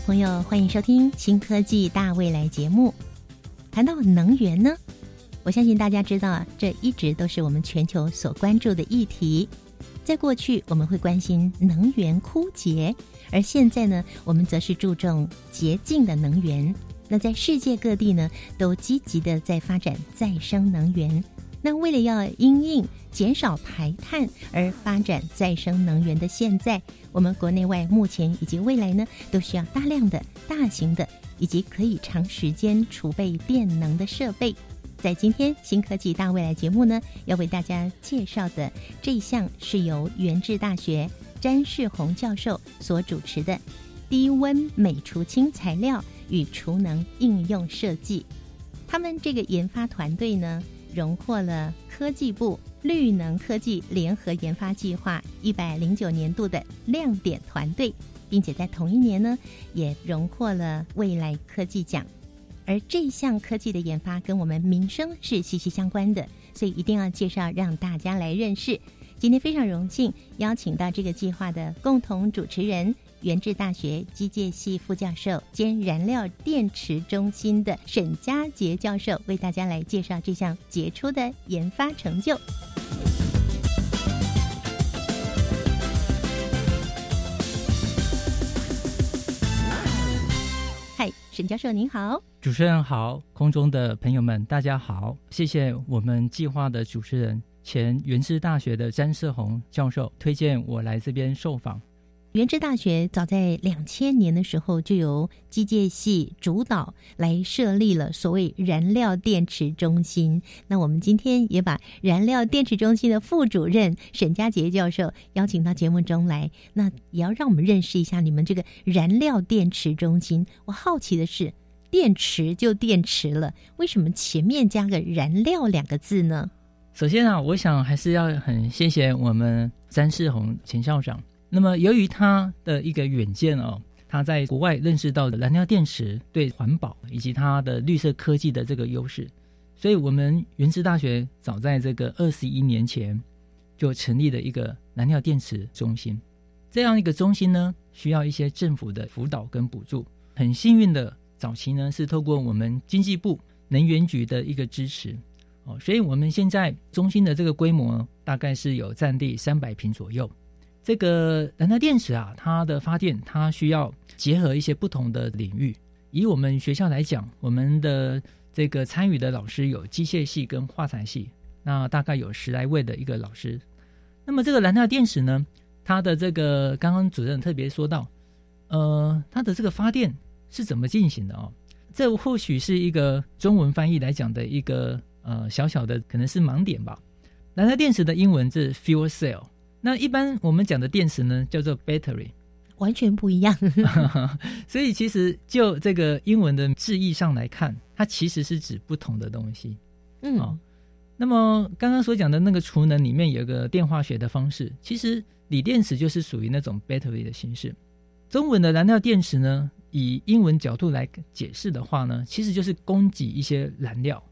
朋友，欢迎收听《新科技大未来》节目。谈到能源呢，我相信大家知道，这一直都是我们全球所关注的议题。在过去，我们会关心能源枯竭，而现在呢，我们则是注重洁净的能源。那在世界各地呢，都积极的在发展再生能源。那为了要因应减少排碳而发展再生能源的现在，我们国内外目前以及未来呢，都需要大量的大型的以及可以长时间储备电能的设备。在今天新科技大未来节目呢，要为大家介绍的这一项是由元智大学詹世宏教授所主持的低温镁除氢材料与储能应用设计。他们这个研发团队呢，荣获了科技部绿能科技联合研发计划一百零九年度的亮点团队，并且在同一年呢，也荣获了未来科技奖。而这项科技的研发跟我们民生是息息相关的，所以一定要介绍让大家来认识。今天非常荣幸邀请到这个计划的共同主持人，原智大学机械系副教授兼燃料电池中心的沈佳杰教授，为大家来介绍这项杰出的研发成就。沈教授您好。主持人好，空中的朋友们大家好，谢谢我们计划的主持人前元智大学的詹世宏教授推荐我来这边受访。元智大学早在两千年的时候就由机械系主导来设立了所谓燃料电池中心。那我们今天也把燃料电池中心的副主任沈佳杰教授邀请到节目中来，那也要让我们认识一下你们这个燃料电池中心。我好奇的是。电池就电池了，为什么前面加个“燃料”两个字呢？首先啊，我想还是要很谢谢我们詹世宏前校长。那么，由于他的一个远见哦，他在国外认识到的燃料电池对环保以及它的绿色科技的这个优势，所以我们原智大学早在这个二十一年前就成立了一个燃料电池中心。这样一个中心呢，需要一些政府的辅导跟补助。很幸运的。早期呢是透过我们经济部能源局的一个支持哦，所以我们现在中心的这个规模大概是有占地三百平左右。这个燃料电池啊，它的发电它需要结合一些不同的领域。以我们学校来讲，我们的这个参与的老师有机械系跟化材系，那大概有十来位的一个老师。那么这个燃料电池呢，它的这个刚刚主任特别说到，呃，它的这个发电。是怎么进行的哦？这或许是一个中文翻译来讲的一个呃小小的可能是盲点吧。燃料电池的英文是 fuel cell，那一般我们讲的电池呢叫做 battery，完全不一样。所以其实就这个英文的字义上来看，它其实是指不同的东西。嗯，哦，那么刚刚所讲的那个储能里面有个电化学的方式，其实锂电池就是属于那种 battery 的形式。中文的燃料电池呢？以英文角度来解释的话呢，其实就是供给一些燃料。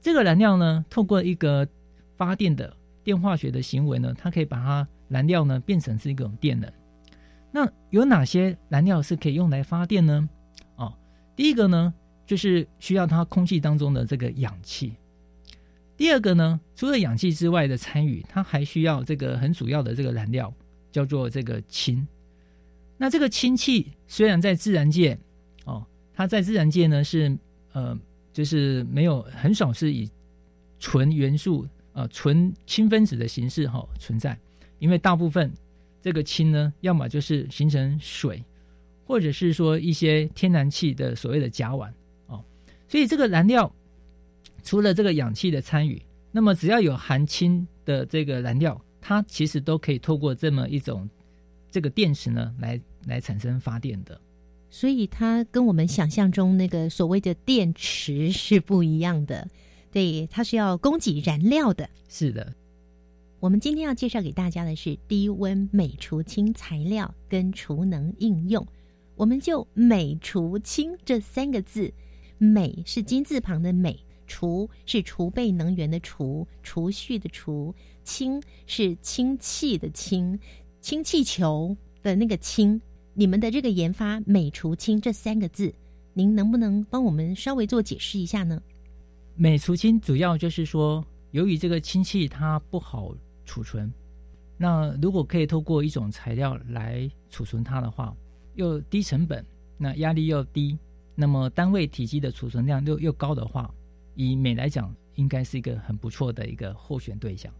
这个燃料呢，透过一个发电的电化学的行为呢，它可以把它燃料呢变成是一种电能。那有哪些燃料是可以用来发电呢？哦，第一个呢，就是需要它空气当中的这个氧气。第二个呢，除了氧气之外的参与，它还需要这个很主要的这个燃料，叫做这个氢。那这个氢气虽然在自然界，哦，它在自然界呢是呃，就是没有很少是以纯元素呃纯氢分子的形式哈存在，因为大部分这个氢呢，要么就是形成水，或者是说一些天然气的所谓的甲烷哦，所以这个燃料除了这个氧气的参与，那么只要有含氢的这个燃料。它其实都可以透过这么一种这个电池呢，来来产生发电的。所以它跟我们想象中那个所谓的电池是不一样的。对，它是要供给燃料的。是的，我们今天要介绍给大家的是低温美除氢材料跟储能应用。我们就美除氢这三个字，美是金字旁的镁，储是储备能源的储，储蓄的储，氢是氢气的氢，氢气球的那个氢。你们的这个研发美除氢这三个字，您能不能帮我们稍微做解释一下呢？镁除氢主要就是说，由于这个氢气它不好储存，那如果可以透过一种材料来储存它的话，又低成本，那压力又低，那么单位体积的储存量又又高的话，以镁来讲，应该是一个很不错的一个候选对象。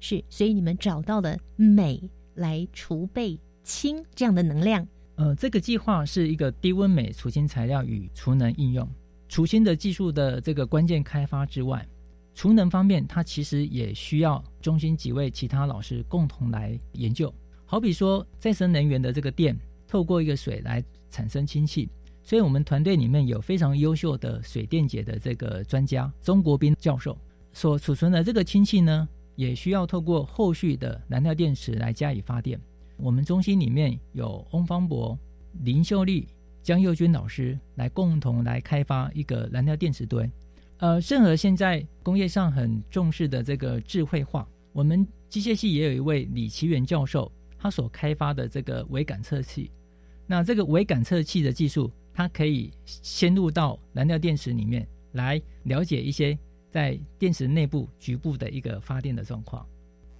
是，所以你们找到了镁来储备氢这样的能量。呃，这个计划是一个低温镁除氢材料与储能应用。除新的技术的这个关键开发之外，储能方面，它其实也需要中心几位其他老师共同来研究。好比说，再生能源的这个电透过一个水来产生氢气，所以我们团队里面有非常优秀的水电解的这个专家钟国斌教授所储存的这个氢气呢，也需要透过后续的燃料电池来加以发电。我们中心里面有翁方博、林秀丽、江佑军老师来共同来开发一个燃料电池堆。呃，任何现在工业上很重视的这个智慧化，我们机械系也有一位李奇元教授，他所开发的这个微感测器。那这个微感测器的技术，它可以先入到燃料电池里面来了解一些在电池内部局部的一个发电的状况。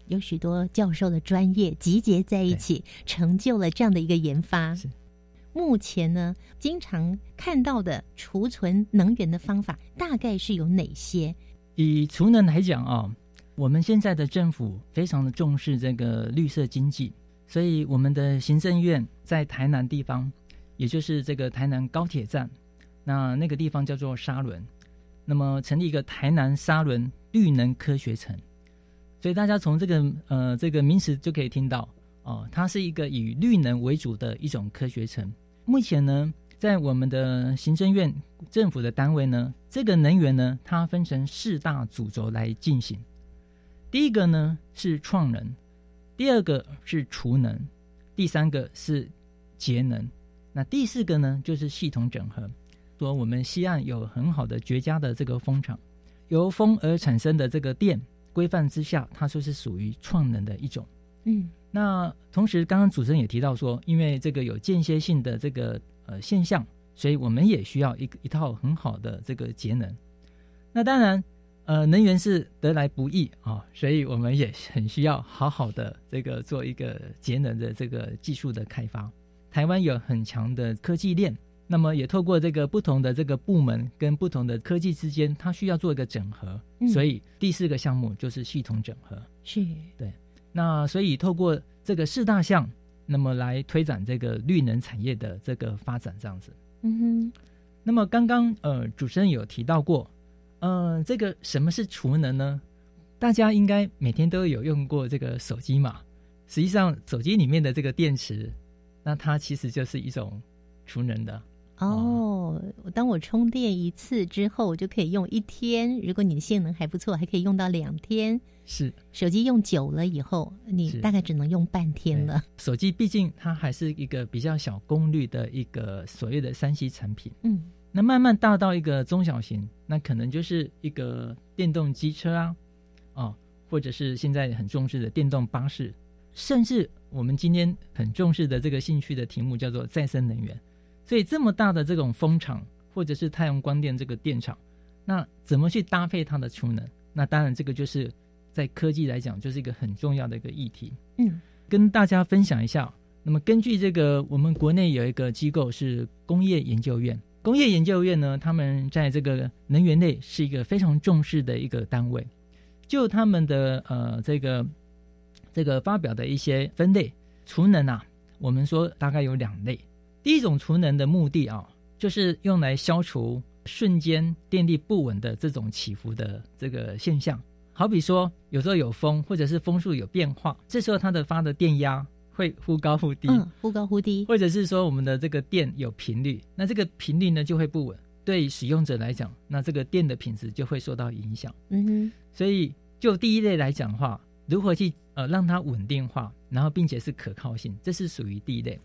有许多教授的专业集结在一起，成就了这样的一个研发。是目前呢，经常看到的储存能源的方法大概是有哪些？以储能来讲啊，我们现在的政府非常的重视这个绿色经济，所以我们的行政院在台南地方，也就是这个台南高铁站，那那个地方叫做沙仑，那么成立一个台南沙仑绿能科学城。所以大家从这个呃这个名词就可以听到哦，它是一个以绿能为主的一种科学城。目前呢，在我们的行政院政府的单位呢，这个能源呢，它分成四大主轴来进行。第一个呢是创能，第二个是储能，第三个是节能，那第四个呢就是系统整合。说我们西岸有很好的绝佳的这个风场，由风而产生的这个电。规范之下，它就是属于创能的一种。嗯，那同时，刚刚主持人也提到说，因为这个有间歇性的这个呃现象，所以我们也需要一个一套很好的这个节能。那当然，呃，能源是得来不易啊，所以我们也很需要好好的这个做一个节能的这个技术的开发。台湾有很强的科技链。那么也透过这个不同的这个部门跟不同的科技之间，它需要做一个整合，所以第四个项目就是系统整合。是对。那所以透过这个四大项，那么来推展这个绿能产业的这个发展，这样子。嗯哼。那么刚刚呃主持人有提到过，呃，这个什么是储能呢？大家应该每天都有用过这个手机嘛？实际上手机里面的这个电池，那它其实就是一种储能的。哦，当我充电一次之后，我就可以用一天。如果你的性能还不错，还可以用到两天。是手机用久了以后，你大概只能用半天了。手机毕竟它还是一个比较小功率的一个所谓的三 C 产品。嗯，那慢慢大到一个中小型，那可能就是一个电动机车啊，哦，或者是现在很重视的电动巴士，甚至我们今天很重视的这个兴趣的题目叫做再生能源。所以这么大的这种风场，或者是太阳光电这个电厂，那怎么去搭配它的储能？那当然这个就是在科技来讲，就是一个很重要的一个议题。嗯，跟大家分享一下。那么根据这个，我们国内有一个机构是工业研究院，工业研究院呢，他们在这个能源类是一个非常重视的一个单位。就他们的呃这个这个发表的一些分类，储能啊，我们说大概有两类。第一种储能的目的啊，就是用来消除瞬间电力不稳的这种起伏的这个现象好比说有时候有风，或者是风速有变化，这时候它的发的电压会忽高忽低，嗯，忽高忽低，或者是说我们的这个电有频率，那这个频率呢就会不稳，对使用者来讲，那这个电的品质就会受到影响。嗯哼，所以就第一类来讲的话，如何去呃让它稳定化，然后并且是可靠性，这是属于第一类。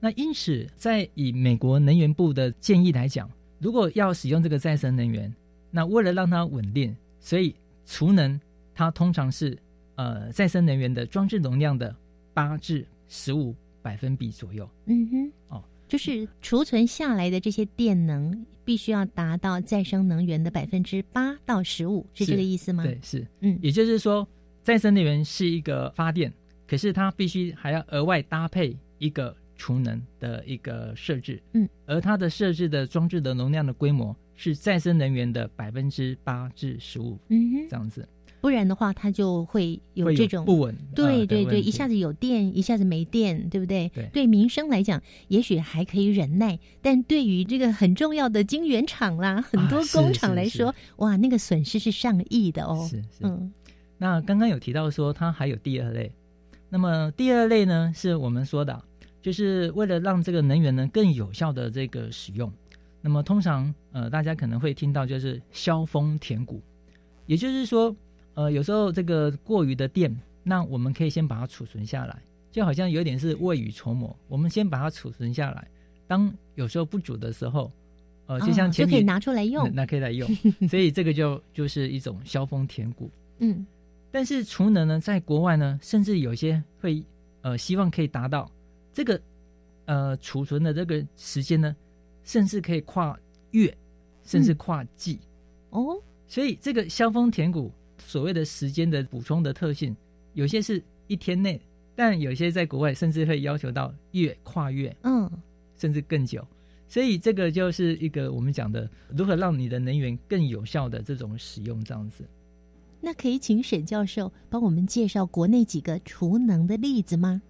那因此，在以美国能源部的建议来讲，如果要使用这个再生能源，那为了让它稳定，所以储能它通常是呃再生能源的装置容量的八至十五百分比左右。嗯哼，哦，就是储存下来的这些电能，必须要达到再生能源的百分之八到十五，是是这个意思吗？对，是，嗯也就是说，再生能源是一个发电，可是它必须还要额外搭配一个储能的一个设置，嗯，而它的设置的装置的容量的规模是再生能源的百分之八至十五嗯哼，这样子，不然的话，它就会有这种不稳，对对对，一下子有电，一下子没电，对不对？对。民生来讲，也许还可以忍耐，但对于这个很重要的晶圆厂啦，很多工厂来说，哇，那个损失是上亿的哦。是是。嗯。那刚刚有提到说它还有第二类，那么第二类呢，是我们说的啊，就是为了让这个能源呢更有效的这个使用，那么通常呃大家可能会听到就是削峰填谷，也就是说呃有时候这个过于的电，那我们可以先把它储存下来，就好像有点是未雨绸缪，我们先把它储存下来，当有时候不足的时候，呃就像哦前面、就可以拿出来用。那，那可以来用，所以这个就就是一种削峰填谷。嗯。但是储能呢，在国外呢，甚至有些会呃希望可以达到这个呃储存的这个时间呢，甚至可以跨月，甚至跨季。哦，所以这个削峰填谷所谓的时间的补充的特性，有些是一天内，但有些在国外甚至会要求到月跨月，嗯，甚至更久。所以这个就是一个我们讲的如何让你的能源更有效的这种使用，这样子。那可以请沈教授帮我们介绍国内几个储能的例子吗？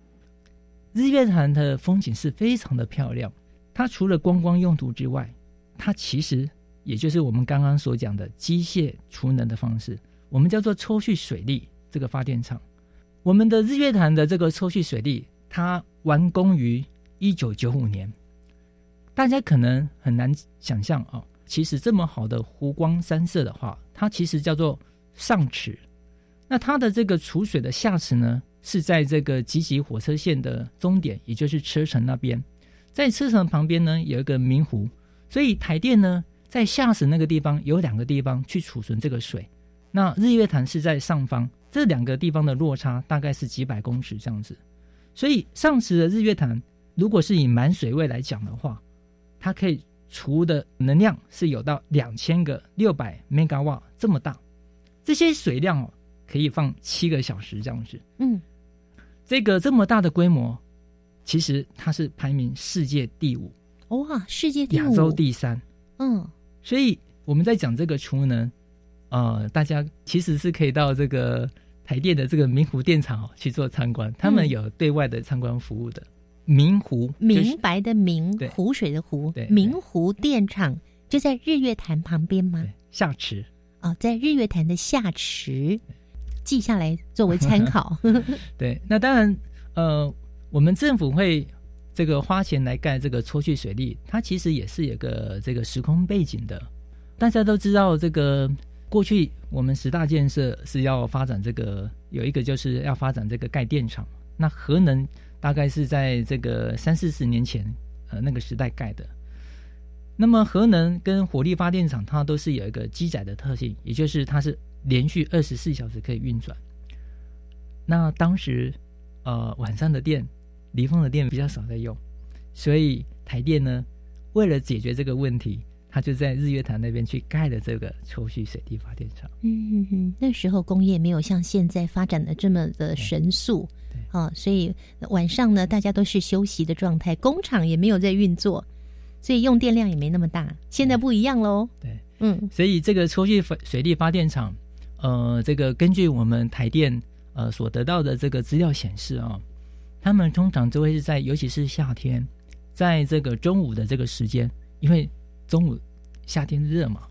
日月潭的风景是非常的漂亮，它除了观光用途之外，它其实也就是我们刚刚所讲的机械储能的方式，我们叫做抽蓄水力这个发电厂。我们的日月潭的这个抽蓄水力，它完工于一九九五年，大家可能很难想象哦，其实这么好的湖光山色的话，它其实叫做上池。那它的这个储水的下池呢，是在这个吉吉火车线的终点，也就是车城那边。在车城旁边呢，有一个明湖，所以台电呢在下池那个地方有两个地方去储存这个水。那日月潭是在上方，这两个地方的落差大概是几百公尺这样子。所以上池的日月潭，如果是以满水位来讲的话，它可以储的能量是有到两千个六百 mega 瓦这么大。这些水量哦，可以放七个小时这样子。嗯，这个这么大的规模，其实它是排名世界第五，哇，世界第亚，洲第三。嗯，所以我们在讲这个储能，呃，大家其实是可以到这个台电的这个明湖电厂哦去做参观，他们有对外的参观服务的。明湖明白的明，对。湖水的湖，明湖电厂就在日月潭旁边吗？下池，哦，在日月潭的下池，记下来作为参考。对，那当然，呃，我们政府会这个花钱来盖这个抽蓄水利，它其实也是有个这个时空背景的。大家都知道，这个过去我们十大建设是要发展这个，有一个就是要发展这个盖电厂。那核能大概是在这个三四十年前，呃，那个时代盖的。那么核能跟火力发电厂，它都是有一个机载的特性，也就是它是连续二十四小时可以运转。那当时，呃，晚上的电，离峰的电比较少在用，所以台电呢，为了解决这个问题，他就在日月潭那边去盖了这个抽蓄水力发电厂。嗯嗯嗯，那时候工业没有像现在发展的这么的神速对，啊，所以晚上呢，大家都是休息的状态，工厂也没有在运作，所以用电量也没那么大。现在不一样喽，对，嗯所以这个抽蓄水水力发电厂，呃，这个根据我们台电呃所得到的这个资料显示啊、他们通常就会是在，尤其是夏天，在这个中午的这个时间，因为中午夏天热嘛，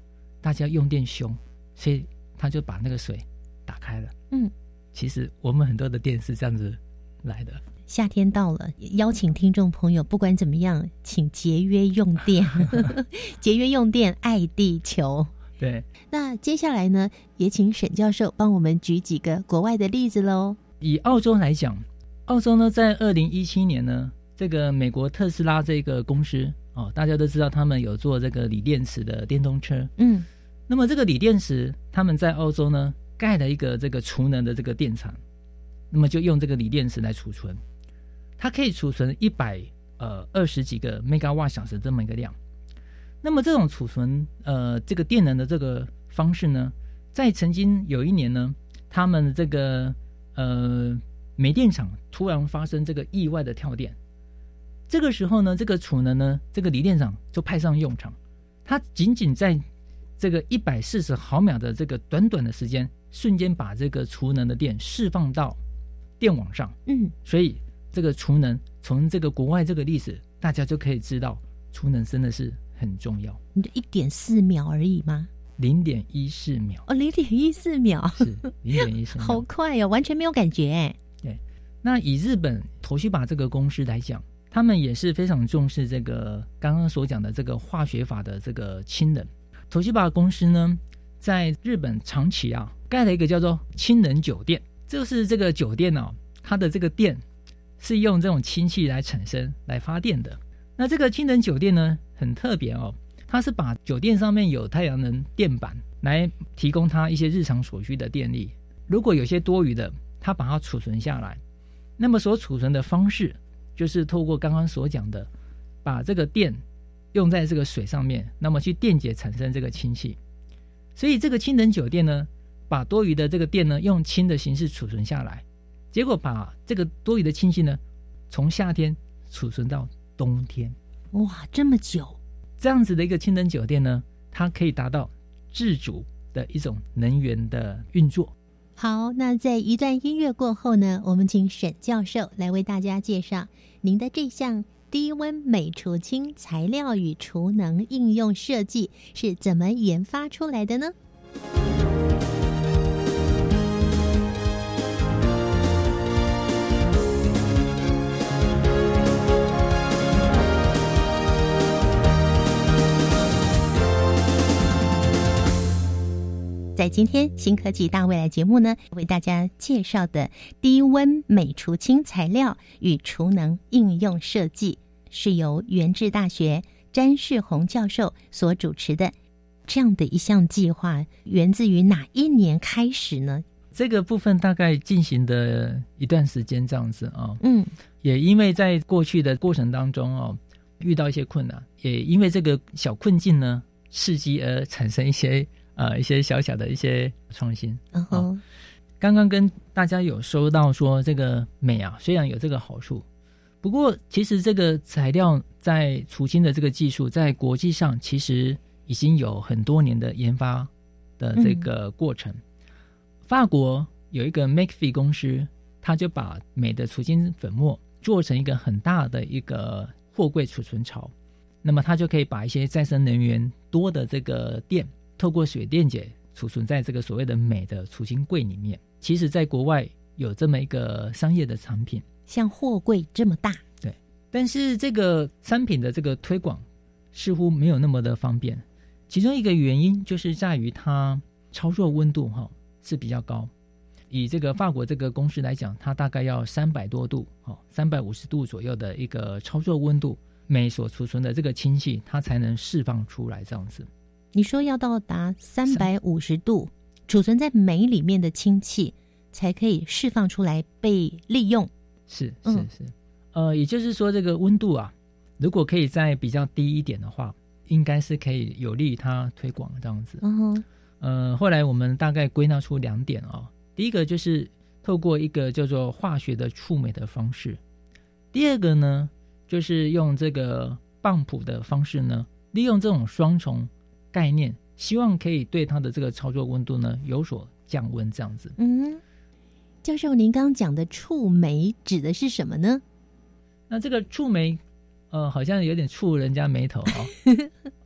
大家用电凶，所以他就把那个水打开了。嗯，其实我们很多的电是这样子来的。夏天到了，邀请听众朋友，不管怎么样，请节约用电，节约用电，爱地球。对，那接下来呢，也请沈教授帮我们举几个国外的例子喽。以澳洲来讲，澳洲呢，在二零一七年呢，这个美国特斯拉这个公司哦，大家都知道他们有做这个锂电池的电动车。嗯，那么这个锂电池，他们在澳洲呢盖了一个这个储能的这个电厂，那么就用这个锂电池来储存。它可以储存一百呃二十几个 mega 瓦小时这么一个量，那么这种储存呃这个电能的这个方式呢，在曾经有一年呢，他们这个呃煤电厂突然发生这个意外的跳电，这个时候呢，这个储能呢，这个锂电厂就派上用场，它仅仅在这个一百四十毫秒的这个短短的时间，瞬间把这个储能的电释放到电网上，嗯，所以。这个储能，从这个国外这个历史，大家就可以知道，储能真的是很重要。你就一点四秒而已吗？零点一四秒哦，零点一四秒是零点一四秒，好快哦，完全没有感觉。对，那以日本头绪把这个公司来讲，他们也是非常重视这个刚刚所讲的这个化学法的这个氢能。头绪把公司呢，在日本长崎啊，盖了一个叫做氢能酒店，就是这个酒店呢，它的这个电。是用这种氢气来产生、来发电的。那这个氢能酒店呢，很特别哦，它是把酒店上面有太阳能电板来提供它一些日常所需的电力。如果有些多余的，它把它储存下来。那么所储存的方式，就是透过刚刚所讲的，把这个电用在这个水上面，那么去电解产生这个氢气。所以这个氢能酒店呢，把多余的这个电呢，用氢的形式储存下来。结果把这个多余的氢气呢，从夏天储存到冬天，哇，这么久！这样子的一个氢能酒店呢，它可以达到自主的一种能源的运作。好，那在一段音乐过后呢，我们请沈教授来为大家介绍您的这项低温美除氢材料与储能应用设计是怎么研发出来的呢？在今天新科技大未来节目呢，为大家介绍的低温美除氢材料与储能应用设计，是由元智大学詹世宏教授所主持的。这样的一项计划，源自于哪一年开始呢？这个部分大概进行的一段时间这样子啊。嗯，也因为在过去的过程当中哦，遇到一些困难，也因为这个小困境呢，刺激而产生一些。呃，一些小小的一些创新。然后，刚刚跟大家有说到说，这个镁啊，虽然有这个好处，不过其实这个材料在除氢的这个技术，在国际上其实已经有很多年的研发的这个过程。法国有一个 MakeFi 公司，他就把镁的除氢粉末做成一个很大的一个货柜储存槽，那么它就可以把一些再生能源多的这个电。透过水电解储存在这个所谓的镁的储氢柜里面，其实在国外有这么一个商业的产品，像货柜这么大，对。但是这个商品的这个推广似乎没有那么的方便，其中一个原因就是在于它操作温度哈是比较高。以这个法国这个公司来讲，它大概要三百多度，哦，三百五十度左右的一个操作温度，镁所储存的这个氢气它才能释放出来这样子。你说要到达三百五十度，储存在酶里面的氢气才可以释放出来被利用。是是是，呃，也就是说这个温度啊，如果可以再比较低一点的话，应该是可以有利于它推广这样子。嗯哼，呃，后来我们大概归纳出两点哦，第一个就是透过一个叫做化学的触媒的方式，第二个呢就是用这个棒谱的方式呢，利用这种双重。概念，希望可以对它的这个操作温度呢有所降温，这样子。嗯，教授，您刚刚讲的触媒指的是什么呢？那这个触媒，呃，好像有点触人家眉头啊。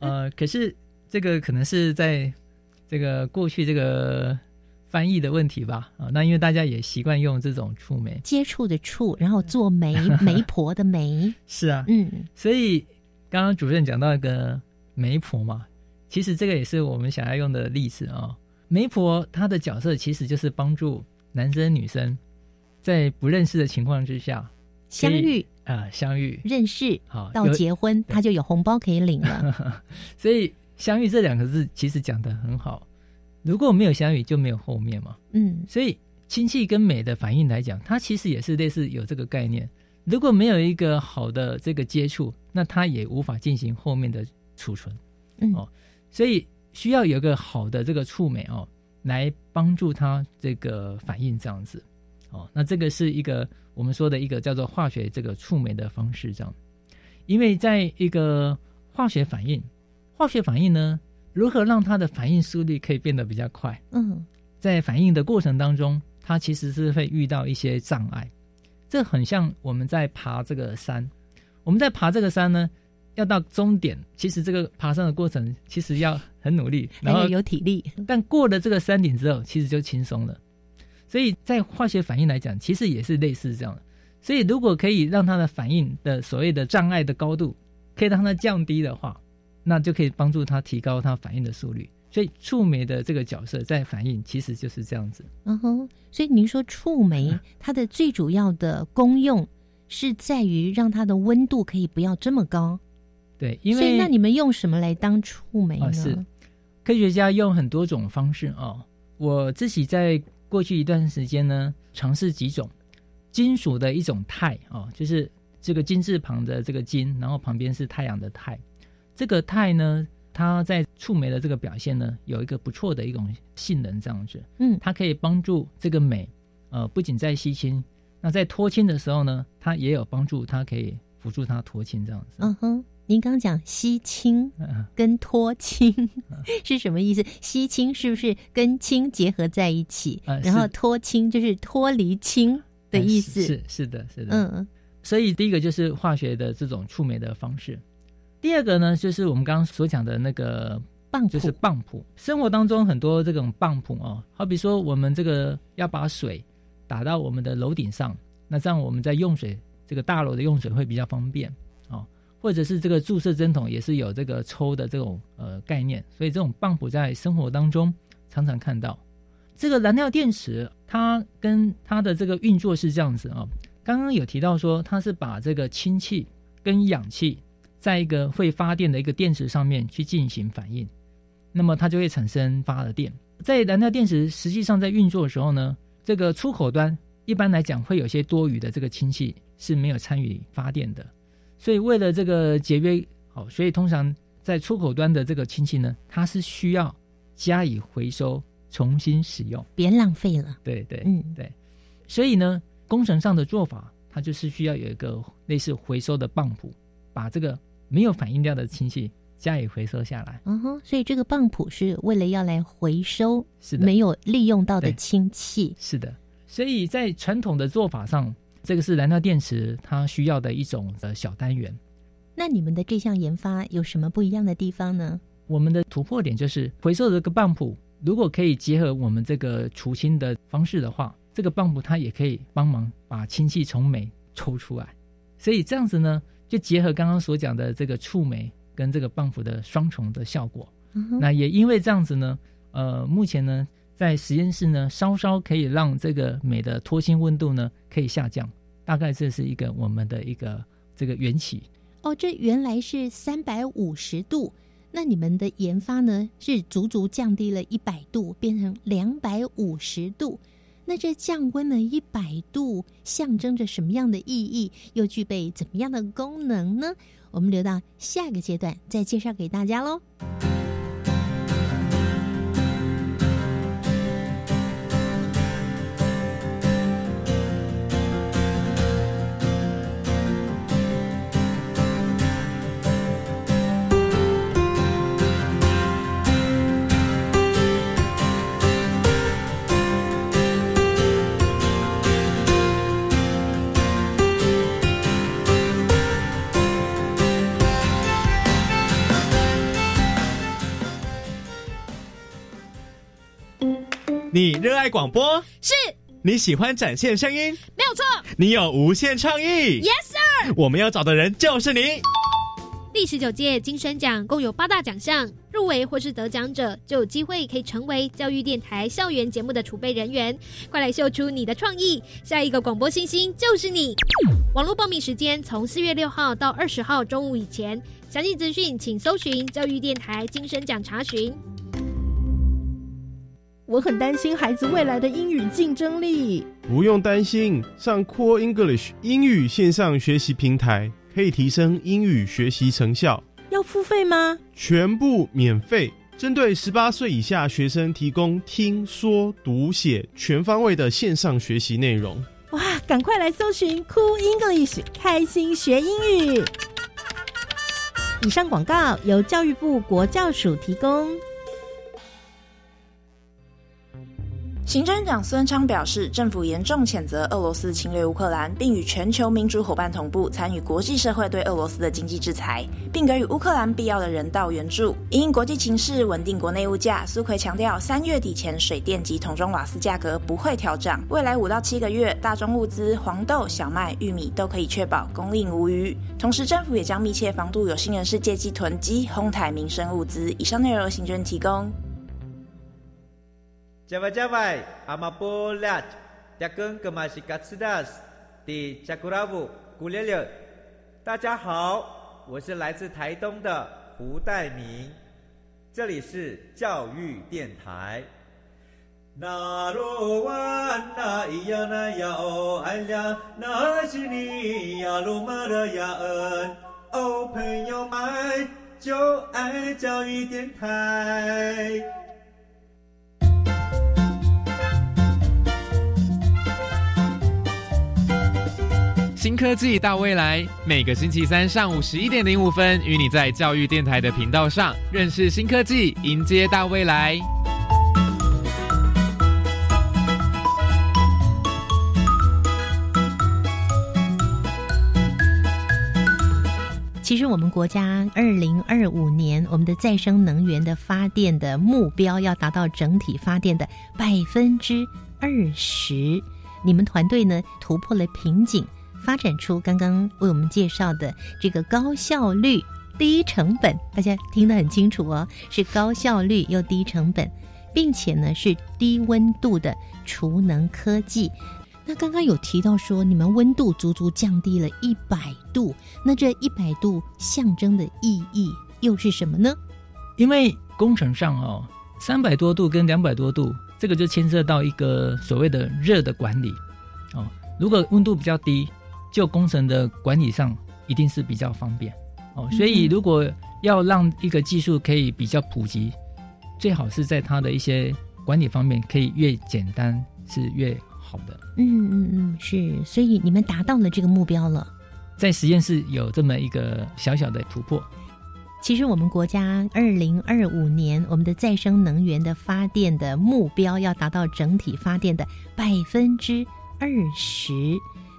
呃，可是这个可能是在这个过去这个翻译的问题吧。啊，那因为大家也习惯用这种触媒，接触的触，然后做媒 媒婆的媒，是啊，嗯，所以刚刚主任讲到一个媒婆嘛，其实这个也是我们想要用的例子啊。媒婆她的角色其实就是帮助男生女生在不认识的情况之下相遇啊、相遇认识好到结婚，他就有红包可以领了。所以“相遇”这两个字其实讲的很好。如果没有相遇，就没有后面嘛。嗯所以亲戚跟美的反应来讲，它其实也是类似有这个概念。如果没有一个好的这个接触，那它也无法进行后面的储存。嗯哦所以需要有一个好的这个触媒哦，来帮助它这个反应这样子。哦，那这个是一个我们说的一个叫做化学这个触媒的方式，这样。因为在一个化学反应，化学反应呢，如何让它的反应速率可以变得比较快？嗯在反应的过程当中，它其实是会遇到一些障碍。这很像我们在爬这个山，我们在爬这个山呢，要到终点，其实这个爬山的过程其实要很努力，然后有有体力，但过了这个山顶之后，其实就轻松了。所以在化学反应来讲，其实也是类似这样的。所以如果可以让它的反应的所谓的障碍的高度，可以让它降低的话，那就可以帮助它提高它反应的速率。所以触媒的这个角色在反应其实就是这样子。嗯哼。所以您说触媒它的最主要的功用是在于让它的温度可以不要这么高。对，因所以为那你们用什么来当触媒呢？啊是科学家用很多种方式哦。我自己在过去一段时间呢，尝试几种金属的一种钛哦，就是这个金字旁的这个金，然后旁边是太阳的太。这个钛呢，它在触媒的这个表现呢，有一个不错的一种性能，这样子，嗯它可以帮助这个镁，呃，不仅在吸氢，那在脱氢的时候呢，它也有帮助，它可以辅助它脱氢这样子。嗯哼。您刚刚讲吸氢嗯跟脱氢 是什么意思？吸氢是不是跟氢结合在一起？呃然后脱氢就是脱离氢的意思。哎是是是的，是的，嗯所以第一个就是化学的这种触媒的方式，第二个呢，就是我们刚刚所讲的那个，棒就是棒谱。生活当中很多这种棒谱哦，好比说我们这个要把水打到我们的楼顶上，那这样我们在用水这个大楼的用水会比较方便哦。或者是这个注射针筒也是有这个抽的这种呃概念，所以这种棒谱在生活当中常常看到。这个燃料电池它跟它的这个运作是这样子啊、刚刚有提到说，它是把这个氢气跟氧气在一个会发电的一个电池上面去进行反应，那么它就会产生发的电。在燃料电池实际上在运作的时候呢，这个出口端一般来讲会有些多余的这个氢气是没有参与发电的，所以为了这个节约，好，所以通常在出口端的这个氢气呢，它是需要加以回收，重新使用。别浪费了。对对，嗯对，所以呢，工程上的做法，它就是需要有一个类似回收的泵浦，把这个没有反应掉的氢气加以回收下来。嗯哼，所以这个棒谱是为了要来回收是的，没有利用到的氢气。是的。所以在传统的做法上，这个是燃料电池它需要的一种的小单元。那你们的这项研发有什么不一样的地方呢？我们的突破点就是回收的这个棒谱，如果可以结合我们这个除氢的方式的话，这个棒谱它也可以帮忙把氢气从镁抽出来。所以这样子呢，就结合刚刚所讲的这个触媒跟这个棒谱的双重的效果。嗯那也因为这样子呢，呃，目前呢在实验室呢，稍稍可以让这个镁的脱氢温度呢可以下降，大概这是一个我们的一个这个缘起。哦，这原来是三百五十度，那你们的研发呢是足足降低了一百度，变成两百五十度。那这降温了一百度，象征着什么样的意义？又具备怎么样的功能呢？我们留到下个阶段再介绍给大家喽。你热爱广播，是你喜欢展现声音，没有错。你有无限创意，Yes sir。我们要找的人就是你。第十九届金声奖共有八大奖项，入围或是得奖者就有机会可以成为教育电台校园节目的储备人员。快来秀出你的创意，下一个广播新星就是你。网络报名时间从四月六号到二十号中午以前，详细资讯请搜寻教育电台金声奖查询。我很担心孩子未来的英语竞争力。不用担心，上 Core English 英语线上学习平台。可以提升英语学习成效，要付费吗？全部免费，针对十八岁以下学生提供听说读写全方位的线上学习内容。哇，赶快来搜寻 Cool English，开心学英语。以上广告由教育部国教署提供。行政长孙昌表示，政府严重谴责俄罗斯侵略乌克兰，并与全球民主伙伴同步参与国际社会对俄罗斯的经济制裁，并给予乌克兰必要的人道援助。因国际情势稳定国内物价，苏奎强调，三月底前水电及桶装瓦斯价格不会调涨。未来五到七个月，大宗物资黄豆、小麦、玉米都可以确保供应无虞。同时，政府也将密切防堵有心人士借机囤积、哄抬民生物资。以上内容，行政提供。加外加外，阿玛波拉，扎根格玛西卡斯达斯，的加古拉布古列列。大家好，我是来自台东的胡代明，这里是教育电台。那罗哇那咿呀那呀哦哎呀，那是你呀鲁玛的呀恩，哦朋友们就爱教育电台。新科技大未来，每个星期三上午十一点零五分，与你在教育电台的频道上认识新科技，迎接大未来。其实，我们国家二零二五年，我们的再生能源的发电的目标要达到整体发电的百分之二十。你们团队呢，突破了瓶颈。发展出刚刚为我们介绍的这个高效率、低成本，大家听得很清楚哦，是高效率又低成本，并且呢是低温度的储能科技。那刚刚有提到说，你们温度足足降低了一百度，那这一百度象征的意义又是什么呢？因为工程上哦，三百多度跟两百多度，这个就牵涉到一个所谓的热的管理哦。如果温度比较低，就工程的管理上一定是比较方便哦，所以如果要让一个技术可以比较普及，最好是在它的一些管理方面可以越简单是越好的。嗯嗯嗯，是，所以你们达到了这个目标了。在实验室有这么一个小小的突破。其实我们国家二零二五年我们的再生能源的发电的目标要达到整体发电的百分之二十。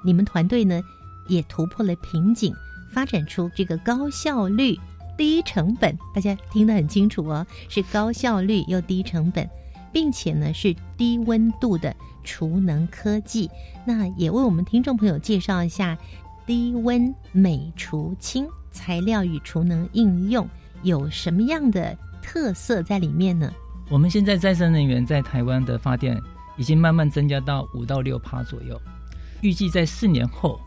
你们团队呢，也突破了瓶颈，发展出这个高效率、低成本，大家听得很清楚哦，是高效率又低成本，并且呢是低温度的储能科技。那也为我们听众朋友介绍一下低温美除氢材料与储能应用有什么样的特色在里面呢？我们现在再生能源在台湾的发电已经慢慢增加到五到六帕左右。预计在四年后，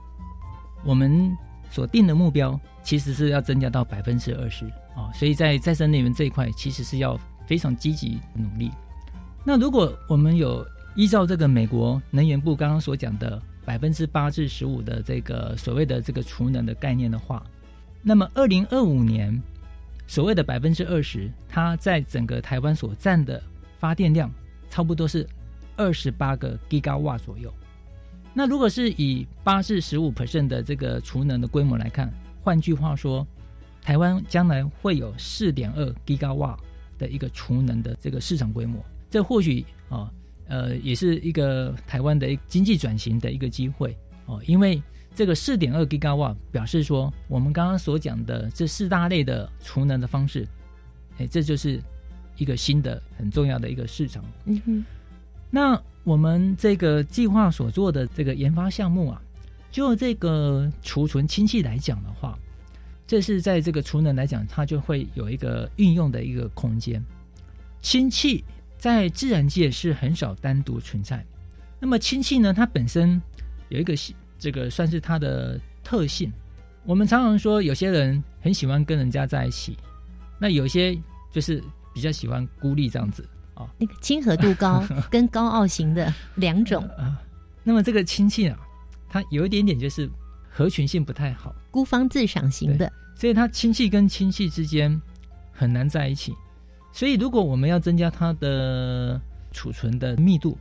我们所定的目标其实是要增加到百分之二十啊，所以在再生能源这一块，其实是要非常积极努力。那如果我们有依照这个美国能源部刚刚所讲的百分之八至十五的这个所谓的这个储能的概念的话，那么二零二五年所谓的百分之二十，它在整个台湾所占的发电量，差不多是二十八个 g 瓦瓦左右。那如果是以八至十五 percent 的这个储能的规模来看，换句话说，台湾将来会有四点二 Giga 瓦的一个储能的这个市场规模，这或许啊呃也是一个台湾的经济转型的一个机会哦，因为这个四点二 Giga 瓦表示说，我们刚刚所讲的这四大类的储能的方式，哎，这就是一个新的很重要的一个市场。嗯哼。那我们这个计划所做的这个研发项目啊，就这个储存氢气来讲的话，这是在这个储能来讲，它就会有一个运用的一个空间。氢气在自然界是很少单独存在。那么氢气呢，它本身有一个这个算是它的特性。我们常常说，有些人很喜欢跟人家在一起，那有些就是比较喜欢孤立这样子啊。那个亲和度高 跟高傲型的两种啊。那么这个氢气啊，它有一点点就是合群性不太好，孤芳自赏型的，所以它亲戚跟亲戚之间很难在一起。所以如果我们要增加它的储存的密度，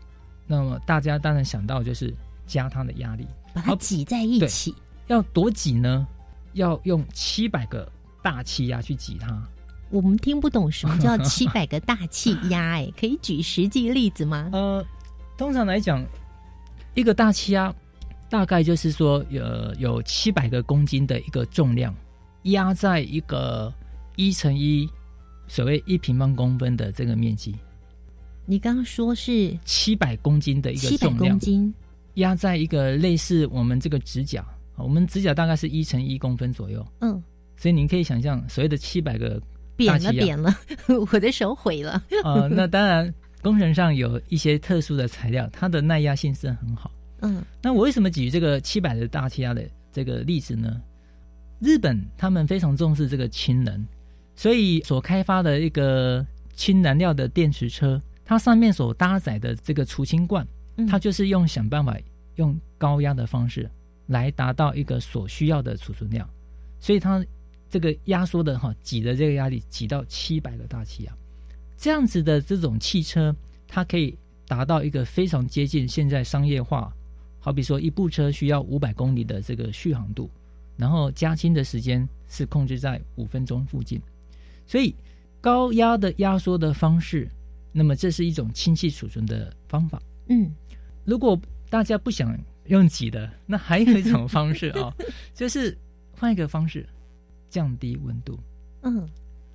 那么大家当然想到就是加它的压力，把它挤在一起。要多挤呢？要用七百个大气压去挤它。我们听不懂什么叫 七百个大气压，哎，可以举实际例子吗？呃，通常来讲，一个大气压大概就是说，有有七百个公斤的一个重量压在一个一乘一所谓一平方公分的这个面积。你刚刚说是七百公斤的一个重量，公斤压在一个类似我们这个指甲。我们指甲大概是一乘一公分左右，嗯，所以您可以想象所谓的七百个扁了扁了，我的手毁了。呃，那当然工程上有一些特殊的材料，它的耐压性是很好。嗯，那我为什么举这个七百的大气压的这个例子呢？日本他们非常重视这个氢能，所以所开发的一个氢燃料的电池车，它上面所搭载的这个储氢罐，它就是用想办法用高压的方式。来达到一个所需要的储存量，所以它这个压缩的哈挤的这个压力挤到七百个大气压，这样子的这种汽车，它可以达到一个非常接近现在商业化，好比说一部车需要五百公里的这个续航度，然后加氢的时间是控制在五分钟附近，所以高压的压缩的方式，那么这是一种氢气储存的方法。嗯，如果大家不想。用挤的，那还有一种方式啊，就是换一个方式降低温度。嗯，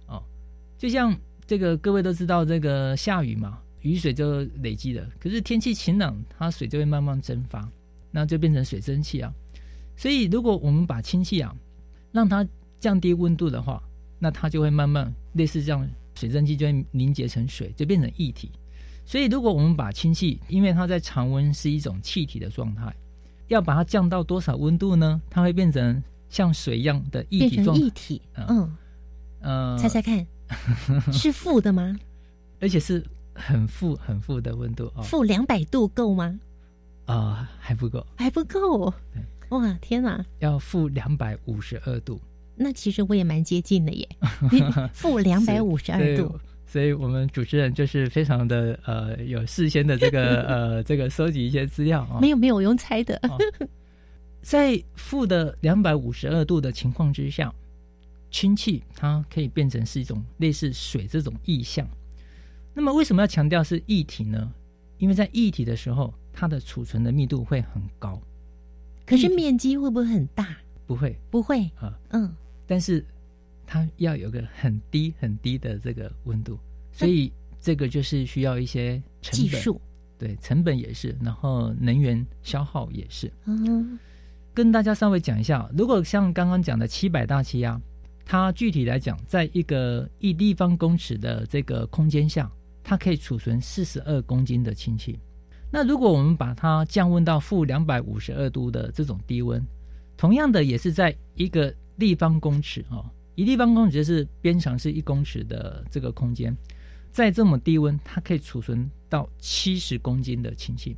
哦，就像这个各位都知道，这个下雨嘛，雨水就累积了。可是天气晴朗，它水就会慢慢蒸发，那就变成水蒸气啊。所以如果我们把氢气啊，让它降低温度的话，那它就会慢慢类似这样，水蒸气就会凝结成水，就变成液体。所以，如果我们把氢气，因为它在常温是一种气体的状态，要把它降到多少温度呢？它会变成像水一样的液体状。液体，嗯，呃，猜猜看，是负的吗？而且是很负、很负的温度哦。负两百度够吗？啊，还不够，还不够。哇，天哪！要负两百五十二度。那其实我也蛮接近的耶，负两百五十二度。所以我们主持人就是非常的呃有事先的这个 呃这个收集一些资料啊，没有没有我用猜的，在负的两百五十二度的情况之下，氢气它可以变成是一种类似水这种意象。那么为什么要强调是液体呢？因为在液体的时候，它的储存的密度会很高，可是面积会不会很大？不会，不会啊，嗯，但是。它要有个很低很低的这个温度，所以这个就是需要一些技术，对，成本也是，然后能源消耗也是。嗯，跟大家稍微讲一下，如果像刚刚讲的七百大气压，它具体来讲，在一个一立方公尺的这个空间下，它可以储存四十二公斤的氢气。那如果我们把它降温到负两百五十二度的这种低温，同样的也是在一个立方公尺啊。一立方公尺是边长是一公尺的这个空间，在这么低温，它可以储存到七十公斤的氢气。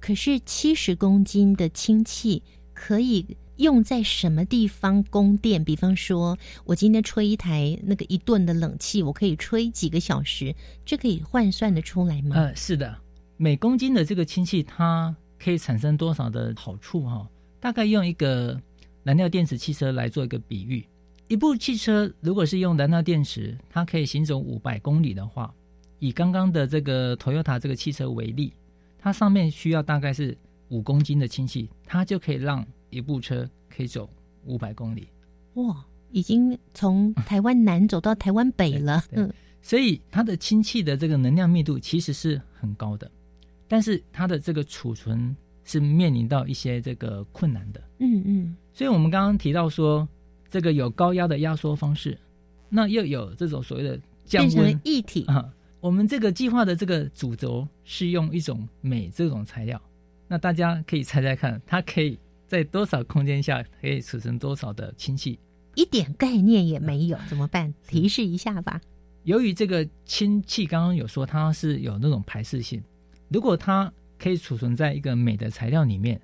可是七十公斤的氢气可以用在什么地方供电？比方说，我今天吹一台那个一吨的冷气，我可以吹几个小时，这可以换算的出来吗？呃，是的，每公斤的这个氢气，它可以产生多少的好处？哈，大概用一个燃料电池汽车来做一个比喻。一部汽车如果是用燃料电池，它可以行走五百公里的话，以刚刚的这个 Toyota 这个汽车为例，它上面需要大概是五公斤的氢气，它就可以让一部车可以走五百公里。哇，已经从台湾南走到台湾北了。嗯，所以它的氢气的这个能量密度其实是很高的。但是它的这个储存是面临到一些这个困难的。嗯嗯，所以我们刚刚提到说，这个有高压的压缩方式，那又有这种所谓的降变成了温液体，啊。我们这个计划的这个主轴是用一种镁这种材料，那大家可以猜猜看，它可以在多少空间下可以储存多少的氢气？一点概念也没有，怎么办？提示一下吧。由于这个氢气刚刚有说它是有那种排斥性，如果它可以储存在一个镁的材料里面，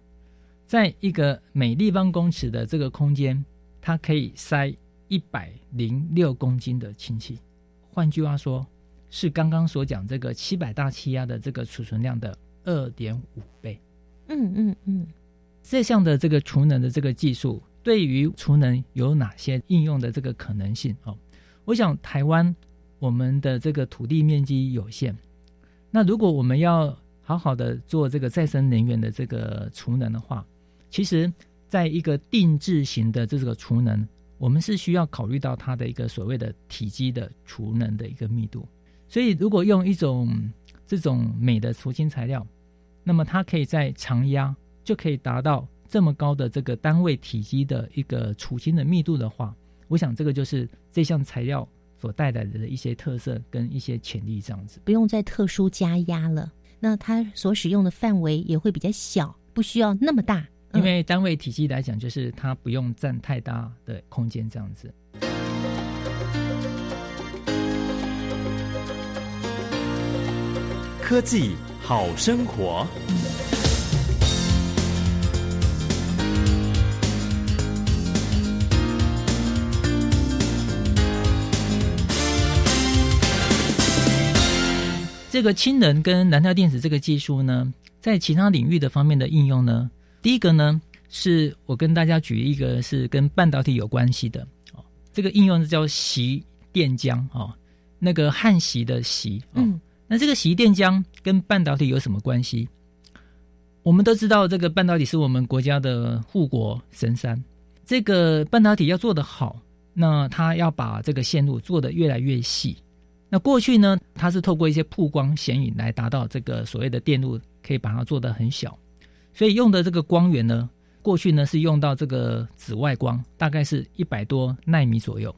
在一个每立方公尺的这个空间，它可以塞一百零六公斤的氢气。换句话说，是刚刚所讲这个七百大气压的这个储存量的二点五倍。嗯嗯嗯，这项的这个储能的这个技术，对于储能有哪些应用的这个可能性？哦，我想台湾我们的这个土地面积有限，那如果我们要好好的做这个再生能源的这个储能的话，其实在一个定制型的这个储能，我们是需要考虑到它的一个所谓的体积的储能的一个密度。所以，如果用一种这种镁的除氢材料，那么它可以在常压就可以达到这么高的这个单位体积的一个储氢的密度的话，我想这个就是这项材料所带来的一些特色跟一些潜力，这样子。不用再特殊加压了，那它所使用的范围也会比较小，不需要那么大。因为单位体积来讲，就是它不用占太大的空间，这样子。科技好生活。这个氢能跟燃料电池这个技术呢，在其他领域的方面的应用呢，第一个呢，是我跟大家举一个是跟半导体有关系的哦，这个应用是叫习电浆哦，那个焊锡的锡哦。嗯那这个洗衣电浆跟半导体有什么关系？我们都知道，这个半导体是我们国家的护国神山。这个半导体要做得好，那它要把这个线路做得越来越细。那过去呢，它是透过一些曝光显影来达到这个所谓的电路，可以把它做得很小。所以用的这个光源呢，过去呢是用到这个紫外光，大概是一百多纳米左右。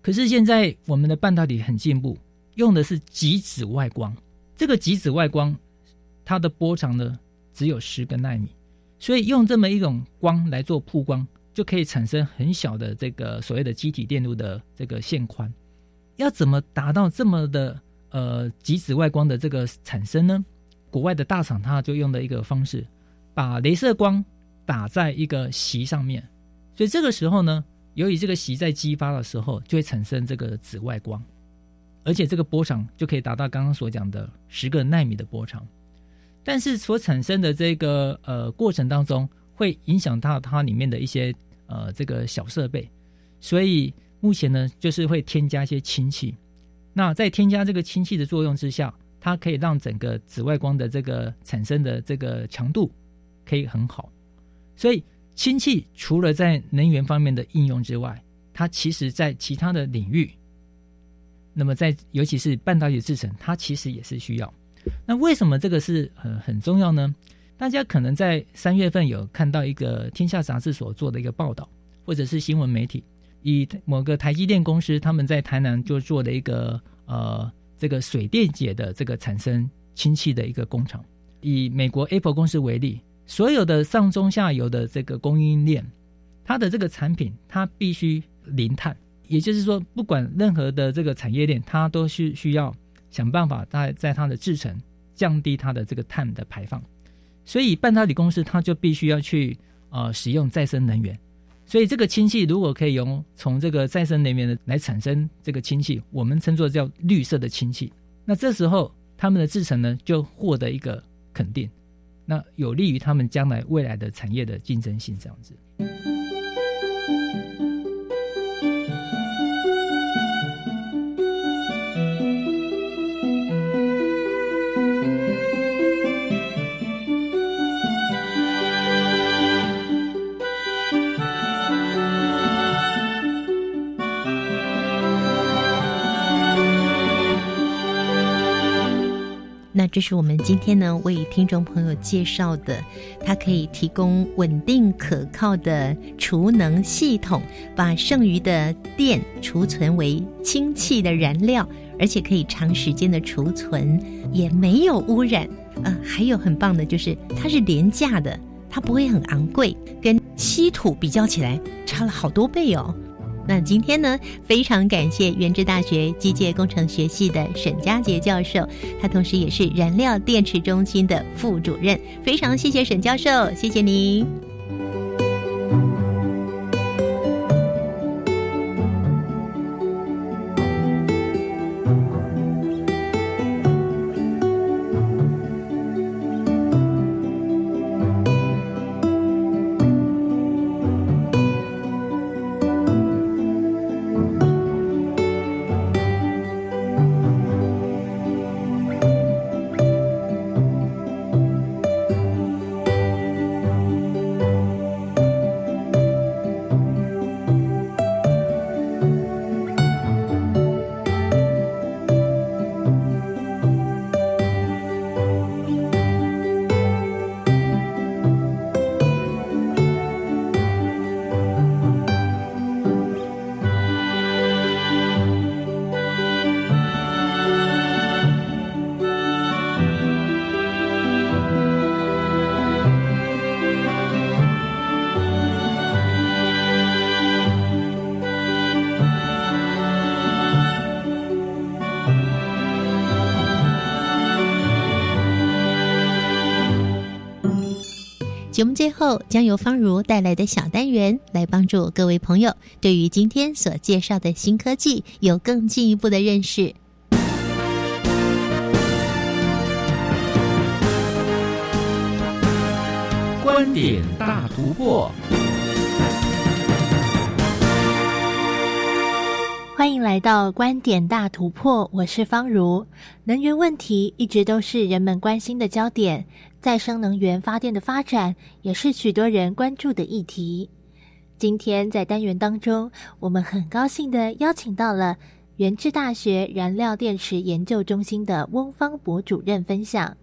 可是现在我们的半导体很进步，用的是极紫外光。这个极紫外光，它的波长呢只有十个纳米，所以用这么一种光来做曝光，就可以产生很小的这个所谓的机体电路的这个线宽。要怎么达到这么的呃极紫外光的这个产生呢？国外的大厂它就用的一个方式，把镭射光打在一个席上面，所以这个时候呢，由于这个席在激发的时候，就会产生这个紫外光，而且这个波长就可以达到刚刚所讲的十个纳米的波长。但是所产生的这个呃过程当中，会影响到它里面的一些呃这个小设备，所以目前呢，就是会添加一些氢气。那在添加这个氢气的作用之下，它可以让整个紫外光的这个产生的这个强度可以很好。所以氢气除了在能源方面的应用之外，它其实在其他的领域，那么在尤其是半导体制成，它其实也是需要。那为什么这个是很很重要呢？大家可能在三月份有看到一个《天下》杂志所做的一个报道，或者是新闻媒体，以某个台积电公司他们在台南就做了一个呃这个水电解的这个产生氢气的一个工厂。以美国 Apple 公司为例，所有的上中下游的这个供应链，它的这个产品它必须零碳，也就是说，不管任何的这个产业链，它都是需要想办法在在它的制程降低它的这个碳的排放。所以半导体公司它就必须要去呃使用再生能源。所以这个氢气如果可以用从这个再生能源的来产生这个氢气，我们称作叫绿色的氢气。那这时候他们的制程呢就获得一个肯定，那有利于他们将来未来的产业的竞争性这样子。这是我们今天呢为听众朋友介绍的，它可以提供稳定可靠的储能系统，把剩余的电储存为氢气的燃料，而且可以长时间的储存，也没有污染。呃，还有很棒的就是它是廉价的，它不会很昂贵，跟稀土比较起来差了好多倍哦。那今天呢，非常感谢原治大学机械工程学系的沈佳杰教授，他同时也是燃料电池中心的副主任。非常谢谢沈教授，谢谢您。节目最后将由方如带来的小单元来帮助各位朋友对于今天所介绍的新科技有更进一步的认识。观点大突破，欢迎来到观点大突破，我是方如。能源问题一直都是人们关心的焦点。再生能源发电的发展也是许多人关注的议题。今天在单元当中，我们很高兴的邀请到了原治大学燃料电池研究中心的翁方博主任分享。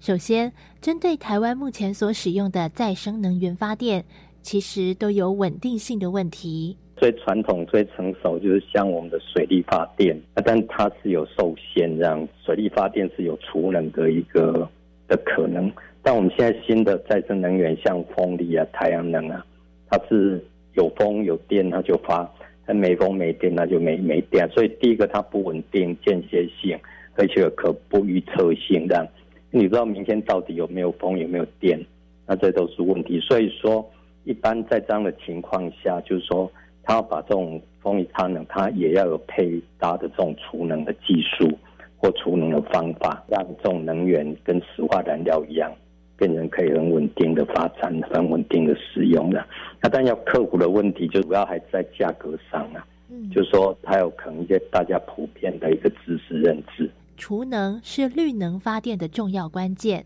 首先，针对台湾目前所使用的再生能源发电，其实都有稳定性的问题。最传统、最成熟就是像我们的水力发电，但它是有受限，这样水力发电是有储能的一个。的可能，但我们现在新的再生能源，像风力啊、太阳能啊，它是有风有电它就发，但没风没电那就没没电。所以第一个它不稳定、间歇性，而且可不预测性。这样你知道明天到底有没有风有没有电，那这都是问题。所以说，一般在这样的情况下，就是说，它要把这种风力太阳能，它也要有配搭的这种储能的技术。或储能的方法，让这种能源跟石化燃料一样，变成可以很稳定的发展、很稳定的使用的。那但要克服的问题，就主要还是在价格上啊。嗯，就是说它有可能一些大家普遍的一个知识认知。储能是绿能发电的重要关键。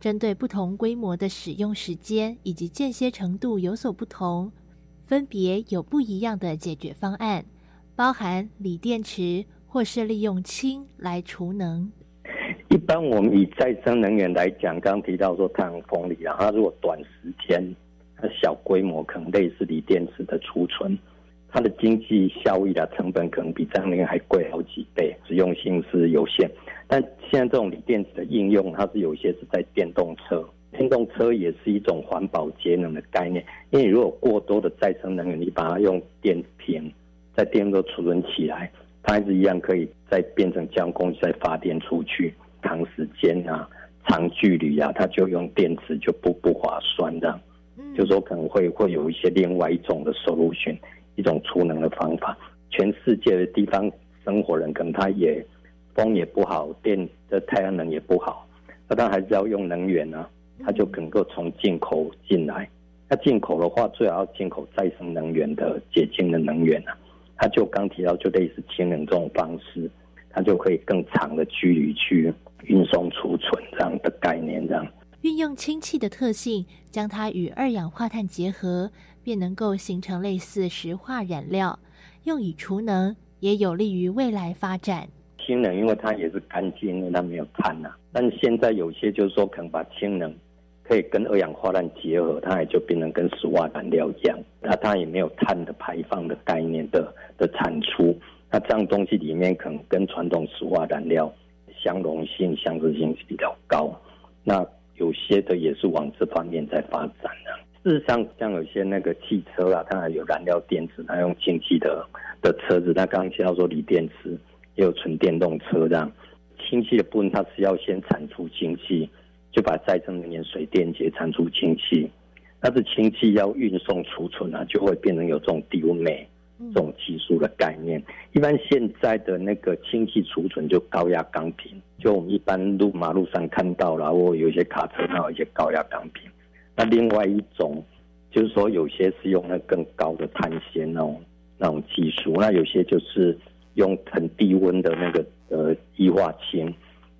针对不同规模的使用时间以及间歇程度有所不同，分别有不一样的解决方案，包含锂电池。或是利用氢来储能。一般我们以再生能源来讲，刚提到说太阳风力啊，它如果短时间、它小规模，可能类似锂电池的储存，它的经济效益的成本可能比再生能源还贵好几倍，实用性是有限。但现在这种锂电池的应用，它是有一些是在电动车，电动车也是一种环保节能的概念。因为如果过多的再生能源，你把它用电瓶在电动车储存起来。它还是一样可以再变成将供再发电出去，长时间啊、长距离啊，它就用电池就不不划算的。嗯，就说可能会会有一些另外一种的收入选一种储能的方法。全世界的地方生活人可能他也风也不好，电的太阳能也不好，那他还是要用能源啊，他就能够从进口进来。那进口的话，最好要进口再生能源的洁净的能源啊。它就刚提到，就类似氢能这种方式，它就可以更长的距离去运送储存这样的概念，这样运用氢气的特性，将它与二氧化碳结合，便能够形成类似石化燃料，用以储能，也有利于未来发展。氢能，因为它也是干净，因为它没有碳呐、但现在有些就是说，可能把氢能可以跟二氧化碳结合，它也就变成跟石化燃料一样，那它也没有碳的排放的概念的的产出。那这样东西里面可能跟传统石化燃料相容性、相似性比较高。那有些的也是往这方面在发展的、事实上，像有些那个汽车啊，它有燃料电池，它用氢气的的车子，它刚刚提到说锂电池，也有纯电动车这样。氢气的部分，它是要先产出氢气，就把再生能源水电解产出氢气。但是氢气要运送储存啊，就会变成有这种低温煤这种技术的概念。一般现在的那个氢气储存就高压钢瓶，就我们一般路马路上看到了，或有一些卡车它有一些高压钢瓶。那另外一种就是说，有些是用那更高的碳纤那种那种技术，那有些就是用很低温的那个呃液化氢。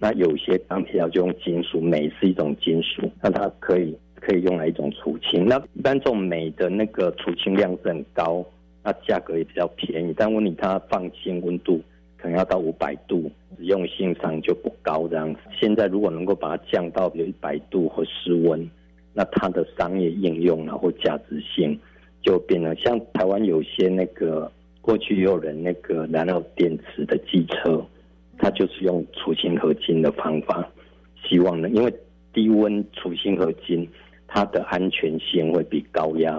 那有些钢铁料就用金属，镁是一种金属，那它可以可以用来一种储氢。那一般这种镁的那个储氢量是很高，那价格也比较便宜，但问题它放氢温度可能要到五百度，实用性上就不高这样子。现在如果能够把它降到比如一百度或室温，那它的商业应用然后价值性就变得像台湾有些那个过去也有人那个燃料电池的机车。它就是用储氢合金的方法，希望呢，因为低温储氢合金，它的安全性会比高压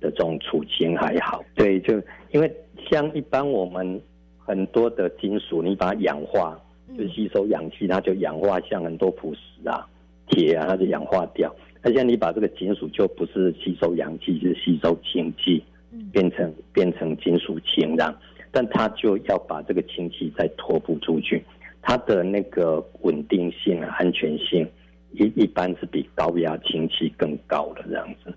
的这种储氢还好。对，就因为像一般我们很多的金属，你把它氧化，就吸收氧气，它就氧化，像很多朴实啊、铁啊，它就氧化掉。那现在你把这个金属就不是吸收氧气，是吸收氢气，变成变成金属氢这样。但他就要把这个氢气再托付出去，它的那个稳定性、安全性一一般是比高压氢气更高的这样子，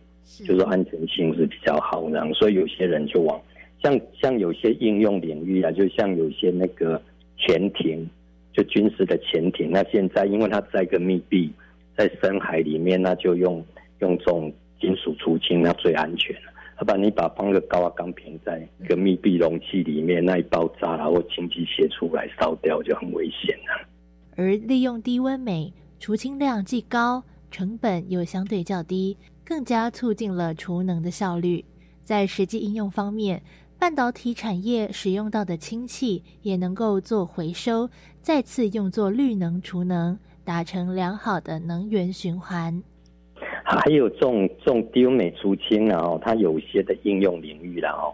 就是安全性是比较好这样，所以有些人就往像像有些应用领域啊，就像有些那个潜艇，就军事的潜艇，那现在因为它在一个密闭在深海里面，那就用用这种金属储氢，那最安全了。要不然你把放个高压钢瓶在一个密闭容器里面，那一爆炸然后氢气泄出来烧掉就很危险了。而利用低温镁，除氢量既高，成本又相对较低，更加促进了储能的效率。在实际应用方面，半导体产业使用到的氢气也能够做回收，再次用作绿能储能，达成良好的能源循环。还有这种这种低温镁储氢啊，哦，它有些的应用领域啦，哦，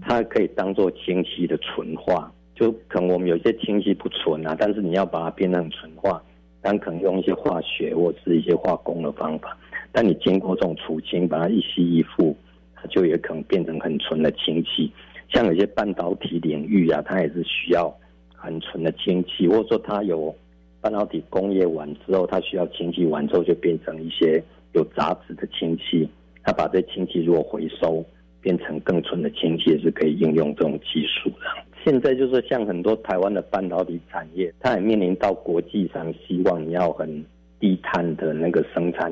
它可以当做氢气的纯化。就可能我们有些氢气不纯啊，但是你要把它变成纯化，但可能用一些化学或是一些化工的方法。但你经过这种除氢，把它一吸一附，它就也可能变成很纯的氢气。像有些半导体领域啊，它也是需要很纯的氢气，或者说它有半导体工业完之后，它需要氢气完之后就变成一些。有杂质的氢气，它把这氢气如果回收变成更纯的氢气，也是可以应用这种技术的。现在就是像很多台湾的半导体产业，它也面临到国际上希望你要很低碳的那个生产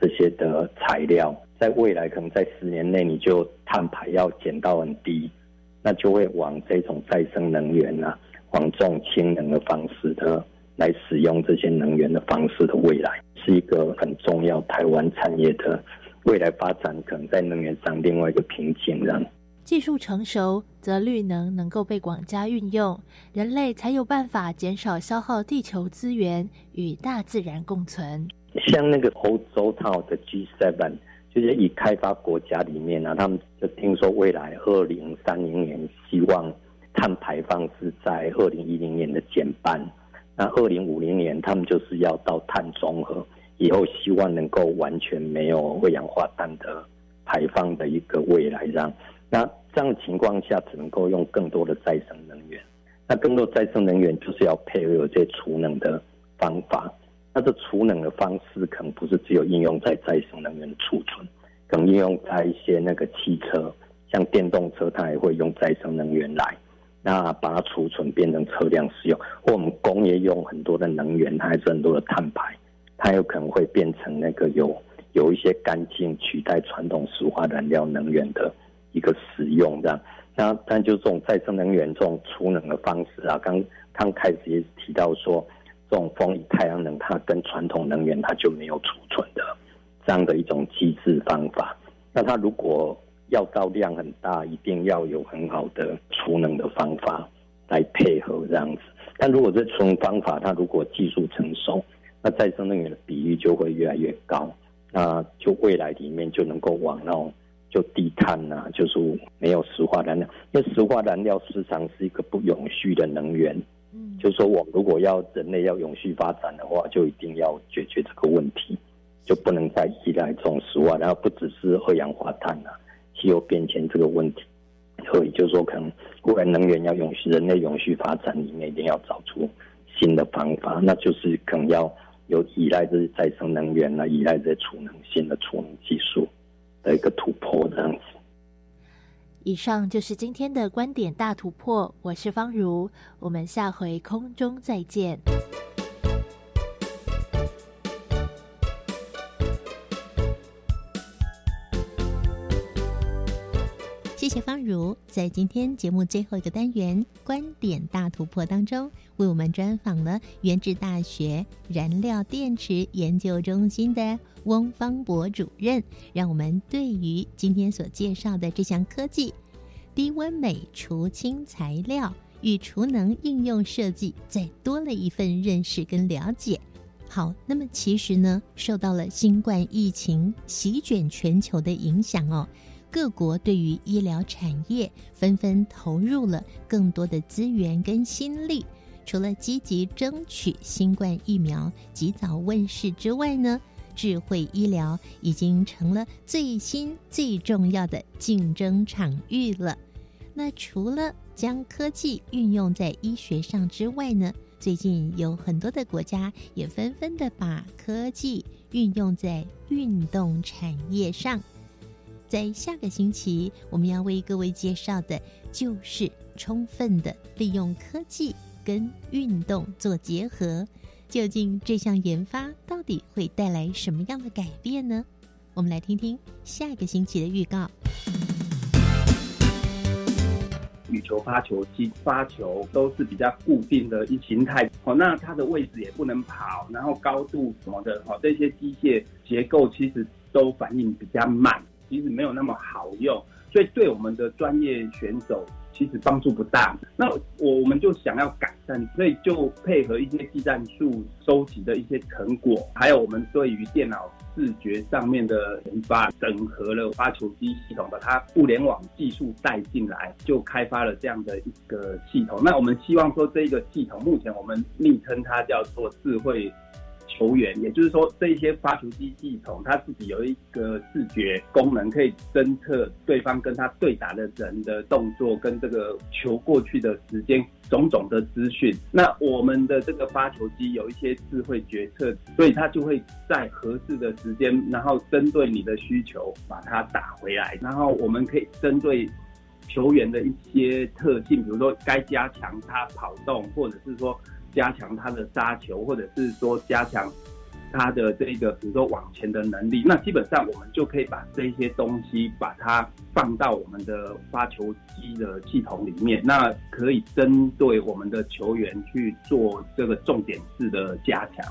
这些的材料，在未来可能在十年内你就碳排要减到很低，那就会往这种再生能源啊，往这种氢能的方式的来使用这些能源的方式的未来。是一个很重要台湾产业的未来发展，可能在能源上另外一个瓶颈。这样，技术成熟，则绿能能够被广加运用，人类才有办法减少消耗地球资源，与大自然共存。像那个欧洲套的 G7，就是以开发国家里面呢，他们就听说未来二零三零年希望碳排放是在二零一零年的减半，那二零五零年他们就是要到碳中和。以后希望能够完全没有二氧化碳的排放的一个未来，这样。那这样的情况下，只能够用更多的再生能源。那更多再生能源就是要配合这些储能的方法。那这储能的方式可能不是只有应用在再生能源的储存，可能应用在一些那个汽车，像电动车，它也会用再生能源来，那把它储存变成车辆使用。或我们工业用很多的能源，它还是很多的碳排。它有可能会变成那个有有一些干净取代传统石化燃料能源的一个使用，这样。那但就这种再生能源这种储能的方式啊，刚刚开始也提到说，这种风力、太阳能，它跟传统能源它就没有储存的这样的一种机制方法。那它如果要到量很大，一定要有很好的储能的方法来配合这样子。但如果这储能方法它如果技术成熟，那再生能源的比例就会越来越高，那就未来里面就能够往那种就低碳呐，就是没有石化燃料，因为石化燃料市场是一个不永续的能源。嗯，就是说我如果要人类要永续发展的话，就一定要解决这个问题，就不能再依赖这种石化，然后不只是二氧化碳啊。气候变迁这个问题，所以就是说，可能未来能源要永续，人类永续发展里面一定要找出新的方法，那就是可能要有依赖这些再生能源啊，依赖这些储能新的储能技术的一个突破这样子。以上就是今天的观点大突破，我是方如，我们下回空中再见。谢谢方如在今天节目最后一个单元“观点大突破”当中，为我们专访了原治大学燃料电池研究中心的翁方博主任，让我们对于今天所介绍的这项科技——低温镁除氢材料与储能应用设计，再多了一份认识跟了解。好，那么其实呢，受到了新冠疫情席卷全球的影响哦。各国对于医疗产业纷纷投入了更多的资源跟心力，除了积极争取新冠疫苗及早问世之外呢，智慧医疗已经成了最新最重要的竞争场域了。那除了将科技运用在医学上之外呢，最近有很多的国家也纷纷的把科技运用在运动产业上。在下个星期，我们要为各位介绍的，就是充分的利用科技跟运动做结合。究竟这项研发到底会带来什么样的改变呢？我们来听听下个星期的预告。羽球发球机发球都是比较固定的一形态，哦，那它的位置也不能跑，然后高度什么的，哦，这些机械结构其实都反应比较慢。其实没有那么好用，所以对我们的专业选手其实帮助不大。那我我们就想要改善，所以就配合一些技战术收集的一些成果，还有我们对于电脑视觉上面的研发，整合了发球机系统，把它物联网技术带进来，就开发了这样的一个系统。那我们希望说，这个系统目前我们昵称它叫做智慧。球员，也就是说，这些发球机系统，它自己有一个视觉功能，可以侦测对方跟他对打的人的动作，跟这个球过去的时间种种的资讯。那我们的这个发球机有一些智慧决策，所以它就会在合适的时间，然后针对你的需求把它打回来。然后我们可以针对球员的一些特性，比如说该加强他跑动，或者是说。加强他的杀球，或者是说加强他的这个，比如说往前的能力，那基本上我们就可以把这些东西把它放到我们的发球机的系统里面，那可以针对我们的球员去做这个重点式的加强。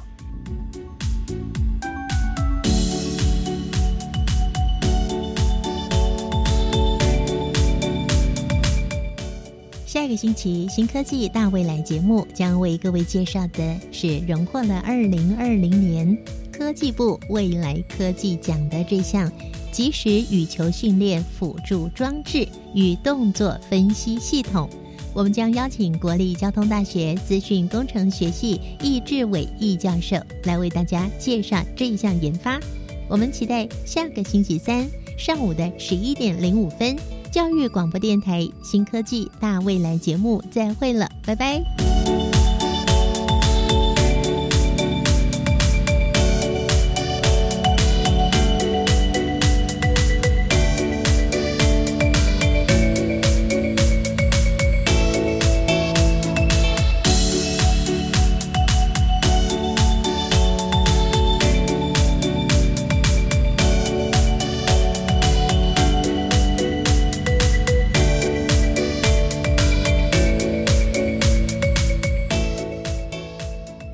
这个星期，新科技大未来节目将为各位介绍的是荣获了二零二零年科技部未来科技奖的这项即时羽球训练辅助装置与动作分析系统。我们将邀请国立交通大学资讯工程学系易志伟易教授来为大家介绍这一项研发。我们期待下个星期三上午的十一点零五分。教育广播电台新科技大未来节目，再会了，拜拜。